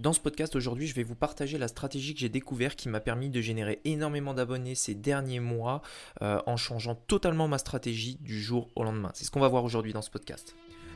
Dans ce podcast aujourd'hui, je vais vous partager la stratégie que j'ai découvert qui m'a permis de générer énormément d'abonnés ces derniers mois euh, en changeant totalement ma stratégie du jour au lendemain. C'est ce qu'on va voir aujourd'hui dans ce podcast.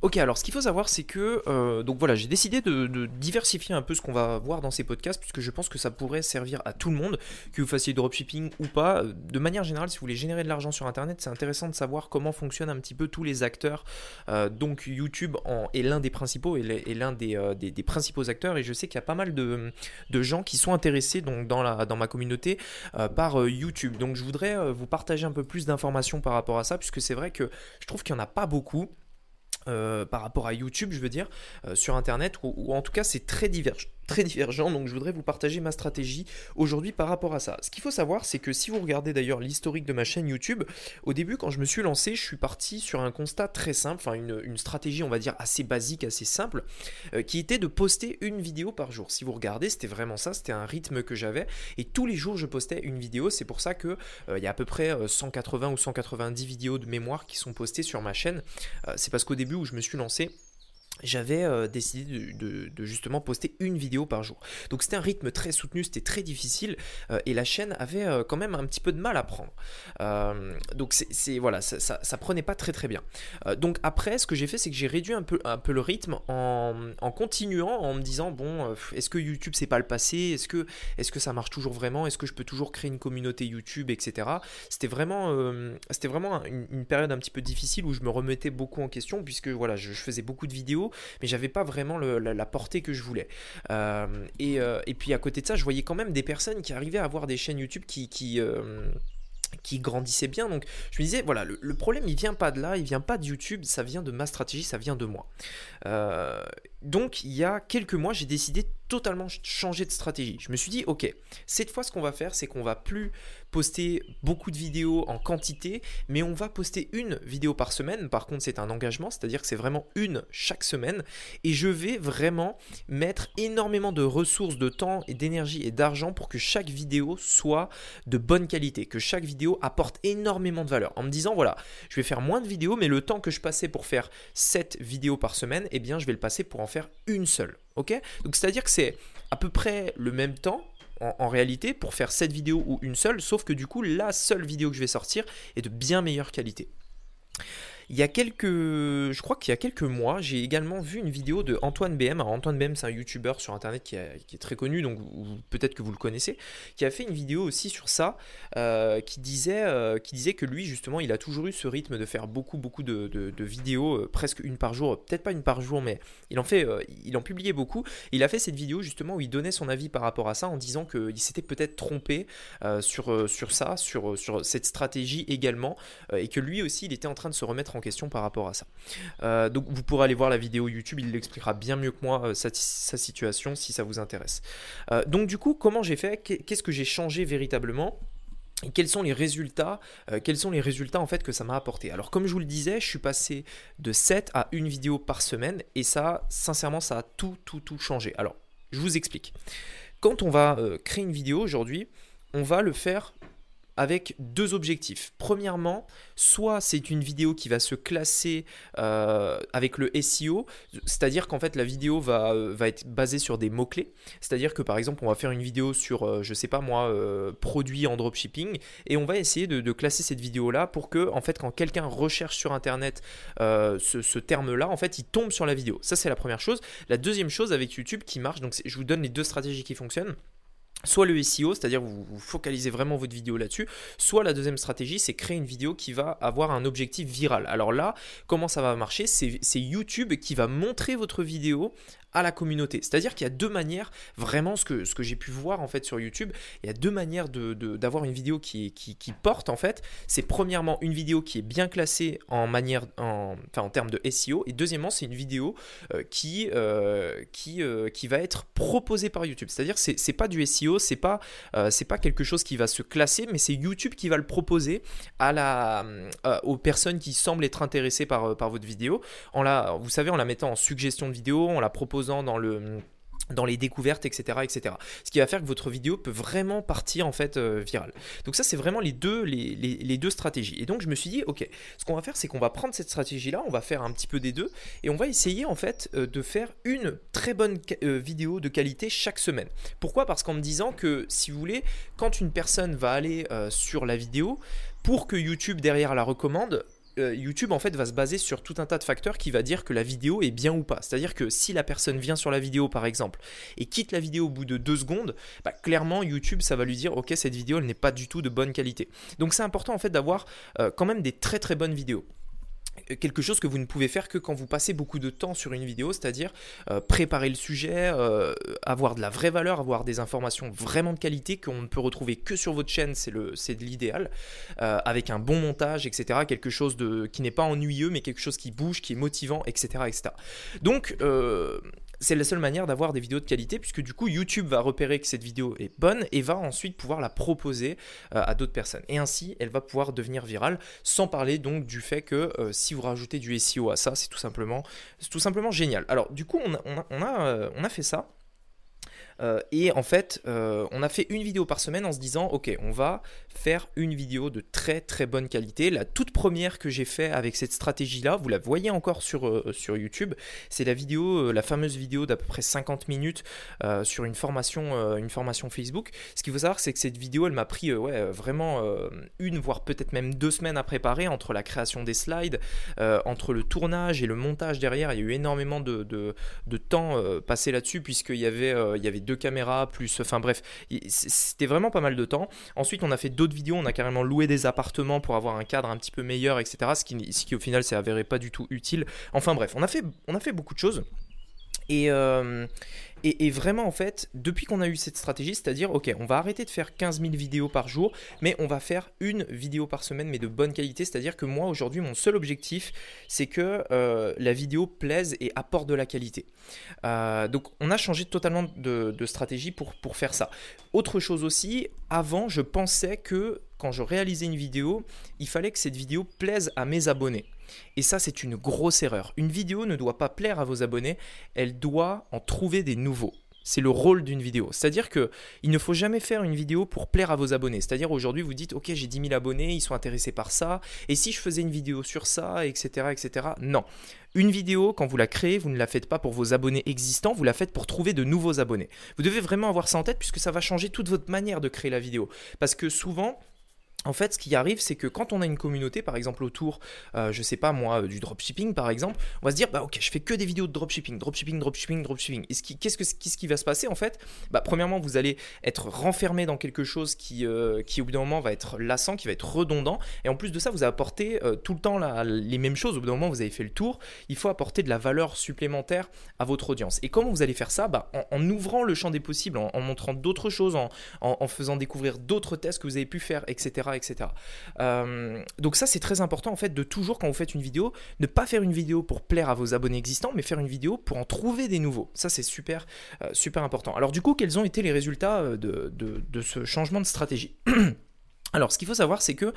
Ok, alors ce qu'il faut savoir, c'est que euh, donc voilà, j'ai décidé de, diversifier un peu ce qu'on va voir dans ces podcasts, puisque je pense que ça pourrait servir à tout le monde, que vous fassiez dropshipping ou pas. De manière générale, si vous voulez générer de l'argent sur Internet, c'est intéressant de savoir comment fonctionnent un petit peu tous les acteurs. Euh, donc YouTube est l'un des principaux et l'un euh, des, principaux acteurs, et je sais qu'il y a pas mal de, gens qui sont intéressés donc dans, dans ma communauté par YouTube. Donc je voudrais vous partager un peu plus d'informations par rapport à ça, puisque c'est vrai que je trouve qu'il n'y en a pas beaucoup. Euh, par rapport à YouTube, je veux dire, euh, sur Internet, ou, en tout cas c'est très divergent très divergent, donc je voudrais vous partager ma stratégie aujourd'hui par rapport à ça. Ce qu'il faut savoir, c'est que si vous regardez d'ailleurs l'historique de ma chaîne YouTube, au début quand je me suis lancé, je suis parti sur un constat très simple, enfin une, stratégie on va dire assez basique, assez simple, euh, qui était de poster une vidéo par jour. Si vous regardez, c'était vraiment ça, c'était un rythme que j'avais, et tous les jours je postais une vidéo, c'est pour ça que il y a à peu près 180 ou 190 vidéos de mémoire qui sont postées sur ma chaîne. c'est parce qu'au début où je me suis lancé, j'avais euh, décidé de, justement poster une vidéo par jour. Donc c'était un rythme très soutenu, c'était très difficile euh, et la chaîne avait euh, quand même un petit peu de mal à prendre. donc c'est voilà, ça, prenait pas très très bien. donc après, ce que j'ai fait, c'est que j'ai réduit un peu, un peu le rythme en, continuant, en me disant bon, est-ce que YouTube c'est pas le passé? Est-ce que, est que ça marche toujours vraiment? Est-ce que je peux toujours créer une communauté YouTube, etc. C'était vraiment, vraiment une, période un petit peu difficile où je me remettais beaucoup en question puisque voilà, je faisais beaucoup de vidéos mais j'avais pas vraiment la, portée que je voulais. Euh, euh, et, puis à côté de ça, je voyais quand même des personnes qui arrivaient à avoir des chaînes YouTube qui, qui euh, qui grandissait bien. Donc je me disais, voilà, le, problème, il vient pas de là, il vient pas de YouTube, ça vient de ma stratégie, ça vient de moi. donc il y a quelques mois, j'ai décidé totalement changer de stratégie. Je me suis dit, ok, cette fois, ce qu'on va faire, c'est qu'on va plus poster beaucoup de vidéos en quantité, mais on va poster une vidéo par semaine. Par contre, c'est un engagement, c'est-à-dire que c'est vraiment une chaque semaine. Et je vais vraiment mettre énormément de ressources, de temps et d'énergie et d'argent pour que chaque vidéo soit de bonne qualité, que chaque vidéo apporte énormément de valeur. En me disant, voilà, je vais faire moins de vidéos, mais le temps que je passais pour faire 7 vidéos par semaine, eh bien, je vais le passer pour en faire une seule. Ok? Donc, c'est-à-dire que c'est à peu près le même temps en, réalité pour faire cette vidéo ou une seule, sauf que du coup la seule vidéo que je vais sortir est de bien meilleure qualité. Il y a quelques, je crois qu'il y a quelques mois, j'ai également vu une vidéo de Antoine BM. Alors Antoine BM, c'est un YouTuber sur Internet qui, est très connu, donc peut-être que vous le connaissez, qui a fait une vidéo aussi sur ça, euh, qui disait, euh, qui disait que lui justement, il a toujours eu ce rythme de faire beaucoup, beaucoup de, vidéos, euh, presque une par jour, peut-être pas une par jour, mais il en fait, il en publiait beaucoup. il a fait cette vidéo justement où il donnait son avis par rapport à ça, en disant qu'il s'était peut-être trompé sur sur ça, sur sur cette stratégie également, et que lui aussi, il était en train de se remettre en question par rapport à ça. Euh, donc vous pourrez aller voir la vidéo YouTube, il l'expliquera bien mieux que moi euh, sa, situation si ça vous intéresse. Euh, donc du coup, comment j'ai fait? Qu'est-ce que j'ai changé véritablement? Et quels sont les résultats Quels sont les résultats en fait que ça m'a apporté? Alors comme je vous le disais, je suis passé de 7 à une vidéo par semaine et ça, sincèrement, ça a tout, tout, tout changé. Alors, je vous explique. Quand on va créer une vidéo aujourd'hui, on va le faire avec deux objectifs. Premièrement, soit c'est une vidéo qui va se classer euh, avec le SEO, c'est-à-dire qu'en fait la vidéo va, euh, va être basée sur des mots-clés. C'est-à-dire que par exemple on va faire une vidéo sur, euh, je sais pas moi, produits en dropshipping, et on va essayer de, classer cette vidéo-là pour que en fait quand quelqu'un recherche sur internet ce, ce terme-là, en fait il tombe sur la vidéo. Ça c'est la première chose. La deuxième chose avec YouTube qui marche, donc je vous donne les deux stratégies qui fonctionnent soit le SEO, c'est-à-dire vous, focalisez vraiment votre vidéo là-dessus, soit la deuxième stratégie, c'est créer une vidéo qui va avoir un objectif viral. Alors là, comment ça va marcher? C'est YouTube qui va montrer votre vidéo à la communauté. C'est-à-dire qu'il y a deux manières, vraiment ce que, ce que j'ai pu voir en fait sur YouTube, il y a deux manières d'avoir de, une vidéo qui, qui, porte en fait. C'est premièrement une vidéo qui est bien classée en manière, en, enfin, en termes de SEO, et deuxièmement c'est une vidéo euh, qui, euh, qui, euh, qui va être proposée par YouTube. C'est-à-dire c'est c'est pas du SEO, c'est pas, c'est pas quelque chose qui va se classer, mais c'est YouTube qui va le proposer à la, aux personnes qui semblent être intéressées par, par votre vidéo. En la, vous savez, en la mettant en suggestion de vidéo, en la dans le dans les découvertes, etc., etc. Ce qui va faire que votre vidéo peut vraiment partir en fait euh, virale. Donc ça, c'est vraiment les deux, les, deux stratégies. Et donc je me suis dit, ok, ce qu'on va faire, c'est qu'on va prendre cette stratégie-là, on va faire un petit peu des deux, et on va essayer en fait euh, de faire une très bonne euh, vidéo de qualité chaque semaine. Pourquoi? Parce qu'en me disant que si vous voulez, quand une personne va aller sur la vidéo, pour que YouTube derrière la recommande, euh, YouTube en fait va se baser sur tout un tas de facteurs qui va dire que la vidéo est bien ou pas. C'est-à-dire que si la personne vient sur la vidéo par exemple et quitte la vidéo au bout de deux secondes, bah, clairement YouTube ça va lui dire ok cette vidéo elle n'est pas du tout de bonne qualité. Donc c'est important en fait d'avoir euh, quand même des très très bonnes vidéos quelque chose que vous ne pouvez faire que quand vous passez beaucoup de temps sur une vidéo, c'est-à-dire euh, préparer le sujet, euh, avoir de la vraie valeur, avoir des informations vraiment de qualité qu'on ne peut retrouver que sur votre chaîne, c'est l'idéal, euh, avec un bon montage, etc. Quelque chose de, qui n'est pas ennuyeux, mais quelque chose qui bouge, qui est motivant, etc. etc. Donc, c'est la seule manière d'avoir des vidéos de qualité puisque du coup YouTube va repérer que cette vidéo est bonne et va ensuite pouvoir la proposer euh, à d'autres personnes. Et ainsi, elle va pouvoir devenir virale sans parler donc du fait que euh, si vous rajoutez du SEO à ça, c'est tout simplement, génial. Alors du coup, on a, euh, on a fait ça. Euh, et en fait, euh, on a fait une vidéo par semaine en se disant, ok, on va faire une vidéo de très très bonne qualité. La toute première que j'ai fait avec cette stratégie-là, vous la voyez encore sur, euh, sur YouTube, c'est la vidéo, la fameuse vidéo d'à peu près 50 minutes sur une formation, une formation Facebook. Ce qu'il faut savoir, c'est que cette vidéo, elle m'a pris ouais, vraiment une, voire peut-être même deux semaines à préparer entre la création des slides, entre le tournage et le montage derrière. Il y a eu énormément de, de, temps passé là-dessus puisqu'il y avait, il y avait deux caméras, plus. Enfin bref, c'était vraiment pas mal de temps. Ensuite, on a fait d'autres vidéos, on a carrément loué des appartements pour avoir un cadre un petit peu meilleur, etc. Ce qui, ce qui au final s'est avéré pas du tout utile. Enfin bref, on a fait, on a fait beaucoup de choses. Et, euh, et, vraiment, en fait, depuis qu'on a eu cette stratégie, c'est-à-dire, ok, on va arrêter de faire 15 000 vidéos par jour, mais on va faire une vidéo par semaine, mais de bonne qualité. C'est-à-dire que moi, aujourd'hui, mon seul objectif, c'est que euh, la vidéo plaise et apporte de la qualité. Euh, donc, on a changé totalement de, stratégie pour faire ça. Autre chose aussi, avant, je pensais que quand je réalisais une vidéo, il fallait que cette vidéo plaise à mes abonnés. Et ça, c'est une grosse erreur. Une vidéo ne doit pas plaire à vos abonnés, elle doit en trouver des nouveaux. C'est le rôle d'une vidéo. C'est-à-dire que il ne faut jamais faire une vidéo pour plaire à vos abonnés. C'est-à-dire aujourd'hui vous dites ok j'ai 10 000 abonnés, ils sont intéressés par ça, et si je faisais une vidéo sur ça, etc. etc. Non. Une vidéo, quand vous la créez, vous ne la faites pas pour vos abonnés existants, vous la faites pour trouver de nouveaux abonnés. Vous devez vraiment avoir ça en tête puisque ça va changer toute votre manière de créer la vidéo. Parce que souvent, en fait, ce qui arrive, c'est que quand on a une communauté, par exemple autour, euh, je sais pas moi, euh, du dropshipping par exemple, on va se dire, bah ok, je fais que des vidéos de dropshipping, dropshipping, dropshipping, dropshipping. Et qu'est-ce, que, qu'est-ce qui va se passer en fait? Bah, Premièrement, vous allez être renfermé dans quelque chose qui, euh, qui au bout d'un moment va être lassant, qui va être redondant. Et en plus de ça, vous apportez tout le temps les mêmes choses. Au bout d'un moment, vous avez fait le tour. Il faut apporter de la valeur supplémentaire à votre audience. Et comment vous allez faire ça? Bah, en, ouvrant le champ des possibles, en, montrant d'autres choses, en, faisant découvrir d'autres tests que vous avez pu faire, etc. etc. Euh, donc ça c'est très important en fait de toujours quand vous faites une vidéo, ne pas faire une vidéo pour plaire à vos abonnés existants, mais faire une vidéo pour en trouver des nouveaux. Ça c'est super, euh, super important. Alors du coup, quels ont été les résultats euh, de, de ce changement de stratégie? Alors, ce qu'il faut savoir, c'est que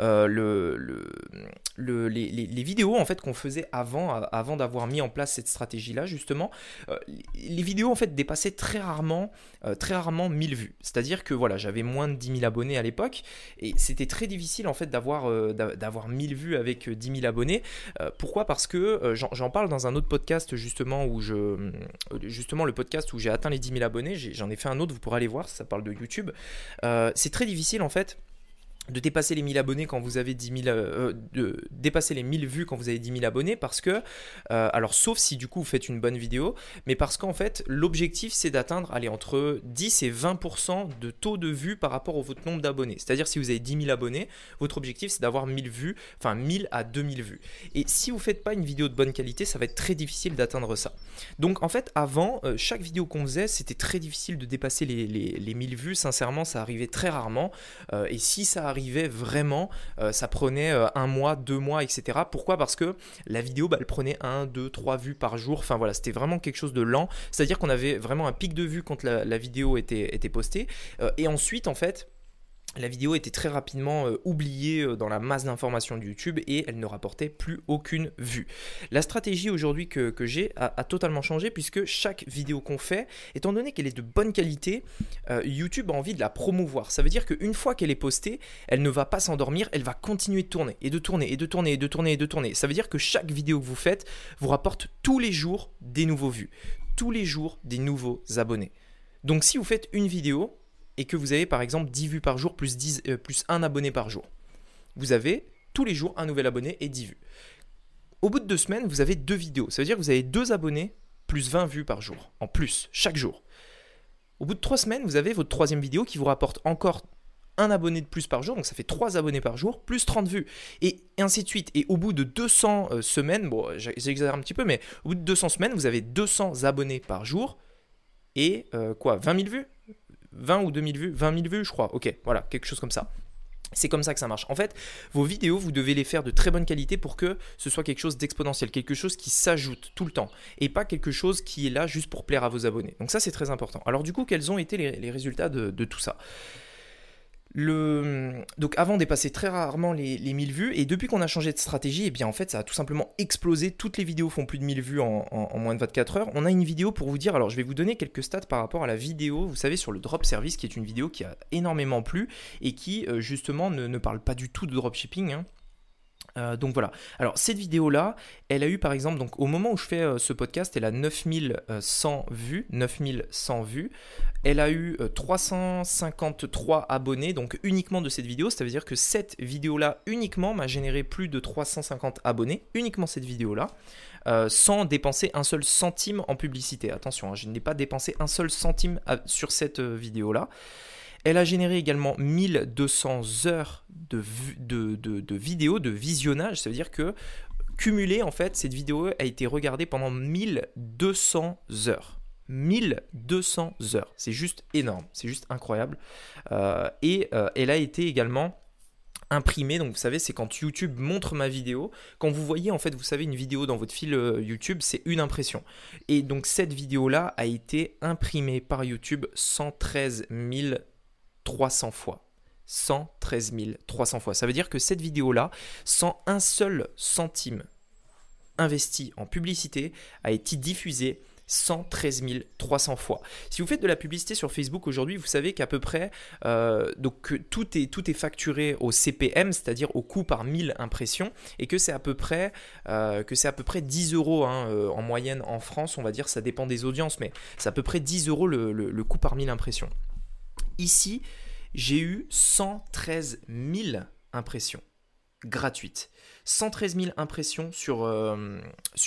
euh, le, le, les, vidéos en fait qu'on faisait avant, avant d'avoir mis en place cette stratégie-là, justement, euh, les vidéos en fait dépassaient très rarement, euh, très rarement 1000 vues. C'est-à-dire que voilà, j'avais moins de 10 000 abonnés à l'époque et c'était très difficile en fait d'avoir d'avoir 1000 vues avec 10 000 abonnés. pourquoi? Parce que j'en parle dans un autre podcast justement où je, justement le podcast où j'ai atteint les 10 000 abonnés. J'en ai, fait un autre, vous pourrez aller voir, ça parle de YouTube. c'est très difficile en fait de dépasser les 1000 abonnés quand vous avez 10 000, euh, de dépasser les 1000 vues quand vous avez 10 000 abonnés parce que, euh, alors sauf si du coup vous faites une bonne vidéo, mais parce qu'en fait l'objectif c'est d'atteindre, allez, entre 10 et 20% de taux de vues par rapport au votre nombre d'abonnés. C'est-à-dire si vous avez 10 000 abonnés, votre objectif c'est d'avoir 1000 vues, enfin 1000 à 2000 vues. Et si vous faites pas une vidéo de bonne qualité, ça va être très difficile d'atteindre ça. Donc en fait avant, euh, chaque vidéo qu'on faisait, c'était très difficile de dépasser les, les, 1000 vues. Sincèrement, ça arrivait très rarement. et si ça arrivait vraiment, euh, ça prenait euh, un mois, deux mois, etc. Pourquoi? Parce que la vidéo, bah, elle prenait un, deux, trois vues par jour. Enfin voilà, c'était vraiment quelque chose de lent. C'est-à-dire qu'on avait vraiment un pic de vues quand la, vidéo était, était postée. Euh, et ensuite, en fait, la vidéo était très rapidement euh, oubliée euh, dans la masse d'informations de YouTube et elle ne rapportait plus aucune vue. La stratégie aujourd'hui que, j'ai a, totalement changé puisque chaque vidéo qu'on fait, étant donné qu'elle est de bonne qualité, euh, YouTube a envie de la promouvoir. Ça veut dire qu'une fois qu'elle est postée, elle ne va pas s'endormir, elle va continuer de tourner et de tourner et de tourner et de tourner et de tourner. Ça veut dire que chaque vidéo que vous faites vous rapporte tous les jours des nouveaux vues, tous les jours des nouveaux abonnés. Donc si vous faites une vidéo, et que vous avez par exemple 10 vues par jour plus, 10, euh, plus 1 abonné par jour. Vous avez tous les jours un nouvel abonné et 10 vues. Au bout de deux semaines, vous avez deux vidéos. Ça veut dire que vous avez deux abonnés plus 20 vues par jour, en plus, chaque jour. Au bout de trois semaines, vous avez votre troisième vidéo qui vous rapporte encore un abonné de plus par jour, donc ça fait 3 abonnés par jour, plus 30 vues, et ainsi de suite. Et au bout de 200 euh, semaines, bon, j'exagère un petit peu, mais au bout de 200 semaines, vous avez 200 abonnés par jour, et euh, quoi, 20 000 vues? 20 ou 2000 vues 20 000 vues, je crois. Ok, voilà, quelque chose comme ça. C'est comme ça que ça marche. En fait, vos vidéos, vous devez les faire de très bonne qualité pour que ce soit quelque chose d'exponentiel, quelque chose qui s'ajoute tout le temps, et pas quelque chose qui est là juste pour plaire à vos abonnés. Donc ça, c'est très important. Alors du coup, quels ont été les, résultats de tout ça? Le... Donc avant, dépasser très rarement les, 1000 vues. Et depuis qu'on a changé de stratégie, et eh bien en fait, ça a tout simplement explosé. Toutes les vidéos font plus de 1000 vues en, moins de 24 heures. On a une vidéo pour vous dire. Alors, je vais vous donner quelques stats par rapport à la vidéo, vous savez, sur le drop service, qui est une vidéo qui a énormément plu et qui, euh, justement, ne, parle pas du tout de dropshipping. Hein. Euh, donc voilà. Alors cette vidéo là, elle a eu par exemple, donc au moment où je fais euh, ce podcast, elle a 9100 vues, 9100 vues. Elle a eu 353 euh, abonnés, donc uniquement de cette vidéo. Ça veut dire que cette vidéo là uniquement m'a généré plus de 350 abonnés, uniquement cette vidéo là. sans dépenser un seul centime en publicité. Attention, hein, je n'ai pas dépensé un seul centime sur cette vidéo là. Elle a généré également 1200 heures de, de, vidéos, de visionnage. Ça veut dire que, cumulé, en fait, cette vidéo a été regardée pendant 1200 heures. 1200 heures. C'est juste énorme, c'est juste incroyable. Euh, et euh, elle a été également imprimée. Donc vous savez, c'est quand YouTube montre ma vidéo. Quand vous voyez en fait, vous savez, une vidéo dans votre fil euh, YouTube, c'est une impression. Et donc cette vidéo-là a été imprimée par YouTube 113 000 300 fois. 113 300 fois. Ça veut dire que cette vidéo-là, sans un seul centime investi en publicité, a été diffusée 113 300 fois. Si vous faites de la publicité sur Facebook aujourd'hui, vous savez qu'à peu près, euh, tout est, facturé au CPM, c'est-à-dire au coût par 1000 impressions, et que c'est à peu près, euh, que c'est à peu près 10 euros hein, euh, en moyenne en France, on va dire, ça dépend des audiences, mais c'est à peu près 10 euros le, le coût par 1000 impressions. Ici, j'ai eu 113 000 impressions gratuites. 113 000 impressions sur, euh,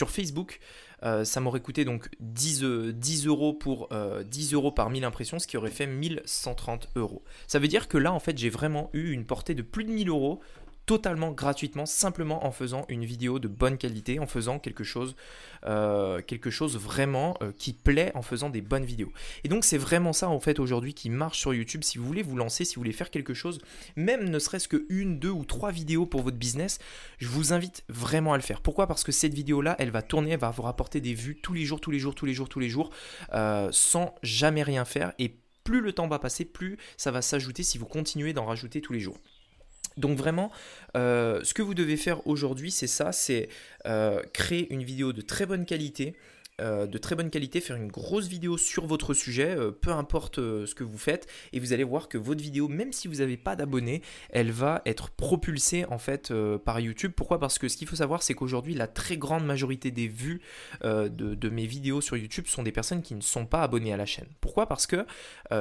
Facebook. Euh, ça m'aurait coûté donc 10, 10 euh, euros pour 10 euros par 1000 impressions, ce qui aurait fait 1130 euros. Ça veut dire que là, en fait, j'ai vraiment eu une portée de plus de 1000 euros totalement gratuitement, simplement en faisant une vidéo de bonne qualité, en faisant quelque chose, euh, quelque chose vraiment euh, qui plaît, en faisant des bonnes vidéos. Et donc c'est vraiment ça en fait aujourd'hui qui marche sur YouTube. Si vous voulez vous lancer, si vous voulez faire quelque chose, même ne serait-ce que une, deux ou trois vidéos pour votre business, je vous invite vraiment à le faire. Pourquoi? Parce que cette vidéo-là, elle va tourner, elle va vous rapporter des vues tous les jours, tous les jours, tous les jours, tous les jours, euh, sans jamais rien faire. Et plus le temps va passer, plus ça va s'ajouter si vous continuez d'en rajouter tous les jours. Donc vraiment, euh, ce que vous devez faire aujourd'hui, c'est ça, c'est euh, créer une vidéo de très bonne qualité, euh, de très bonne qualité, faire une grosse vidéo sur votre sujet, peu importe ce que vous faites, et vous allez voir que votre vidéo, même si vous n'avez pas d'abonnés, elle va être propulsée en fait par YouTube. Pourquoi? Parce que ce qu'il faut savoir, c'est qu'aujourd'hui, la très grande majorité des vues de, de, mes vidéos sur YouTube sont des personnes qui ne sont pas abonnées à la chaîne. Pourquoi? Parce que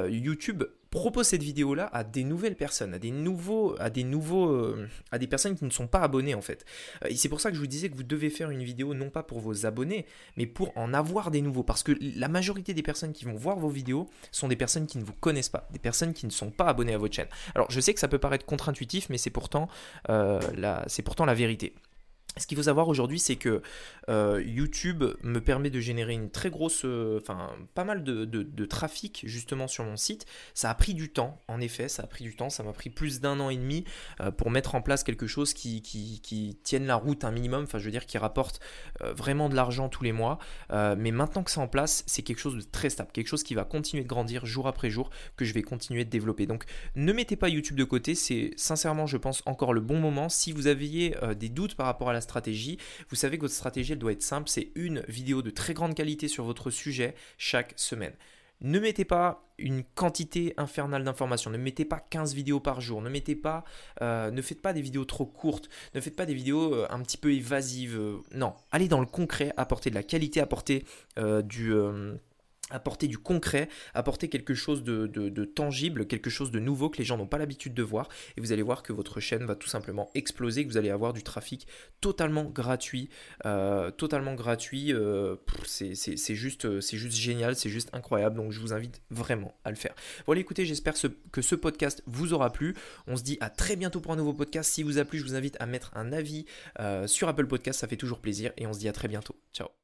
YouTube propose cette vidéo là à des nouvelles personnes, à des nouveaux, à des nouveaux, euh, à des personnes qui ne sont pas abonnées en fait. Euh, et c'est pour ça que je vous disais que vous devez faire une vidéo non pas pour vos abonnés, mais pour en avoir des nouveaux. Parce que la majorité des personnes qui vont voir vos vidéos sont des personnes qui ne vous connaissent pas, des personnes qui ne sont pas abonnées à votre chaîne. Alors je sais que ça peut paraître contre-intuitif, mais c'est pourtant, euh, c'est pourtant la vérité. Ce qu'il faut savoir aujourd'hui, c'est que euh, YouTube me permet de générer une très grosse, euh, enfin pas mal de, trafic justement sur mon site. Ça a pris du temps, en effet, ça a pris du temps. Ça m'a pris plus d'un an et demi euh, pour mettre en place quelque chose qui, qui, tienne la route un minimum. Enfin, je veux dire, qui rapporte vraiment de l'argent tous les mois. mais maintenant que c'est en place, c'est quelque chose de très stable, quelque chose qui va continuer de grandir jour après jour, que je vais continuer de développer. Donc, ne mettez pas YouTube de côté. C'est sincèrement, je pense, encore le bon moment. Si vous aviez des doutes par rapport à la stratégie. Vous savez que votre stratégie, elle doit être simple, c'est une vidéo de très grande qualité sur votre sujet chaque semaine. Ne mettez pas une quantité infernale d'informations. Ne mettez pas 15 vidéos par jour. Ne mettez pas, euh, ne faites pas des vidéos trop courtes. Ne faites pas des vidéos euh, un petit peu évasives. non, allez dans le concret, apportez de la qualité, apportez euh, du apporter du concret, apporter quelque chose de, tangible, quelque chose de nouveau que les gens n'ont pas l'habitude de voir, et vous allez voir que votre chaîne va tout simplement exploser, que vous allez avoir du trafic totalement gratuit, euh, totalement gratuit, euh, c'est juste, juste génial, c'est juste incroyable, donc je vous invite vraiment à le faire. Voilà, écoutez, j'espère que ce podcast vous aura plu, on se dit à très bientôt pour un nouveau podcast, si vous a plu, je vous invite à mettre un avis euh, sur Apple Podcast, ça fait toujours plaisir, et on se dit à très bientôt, ciao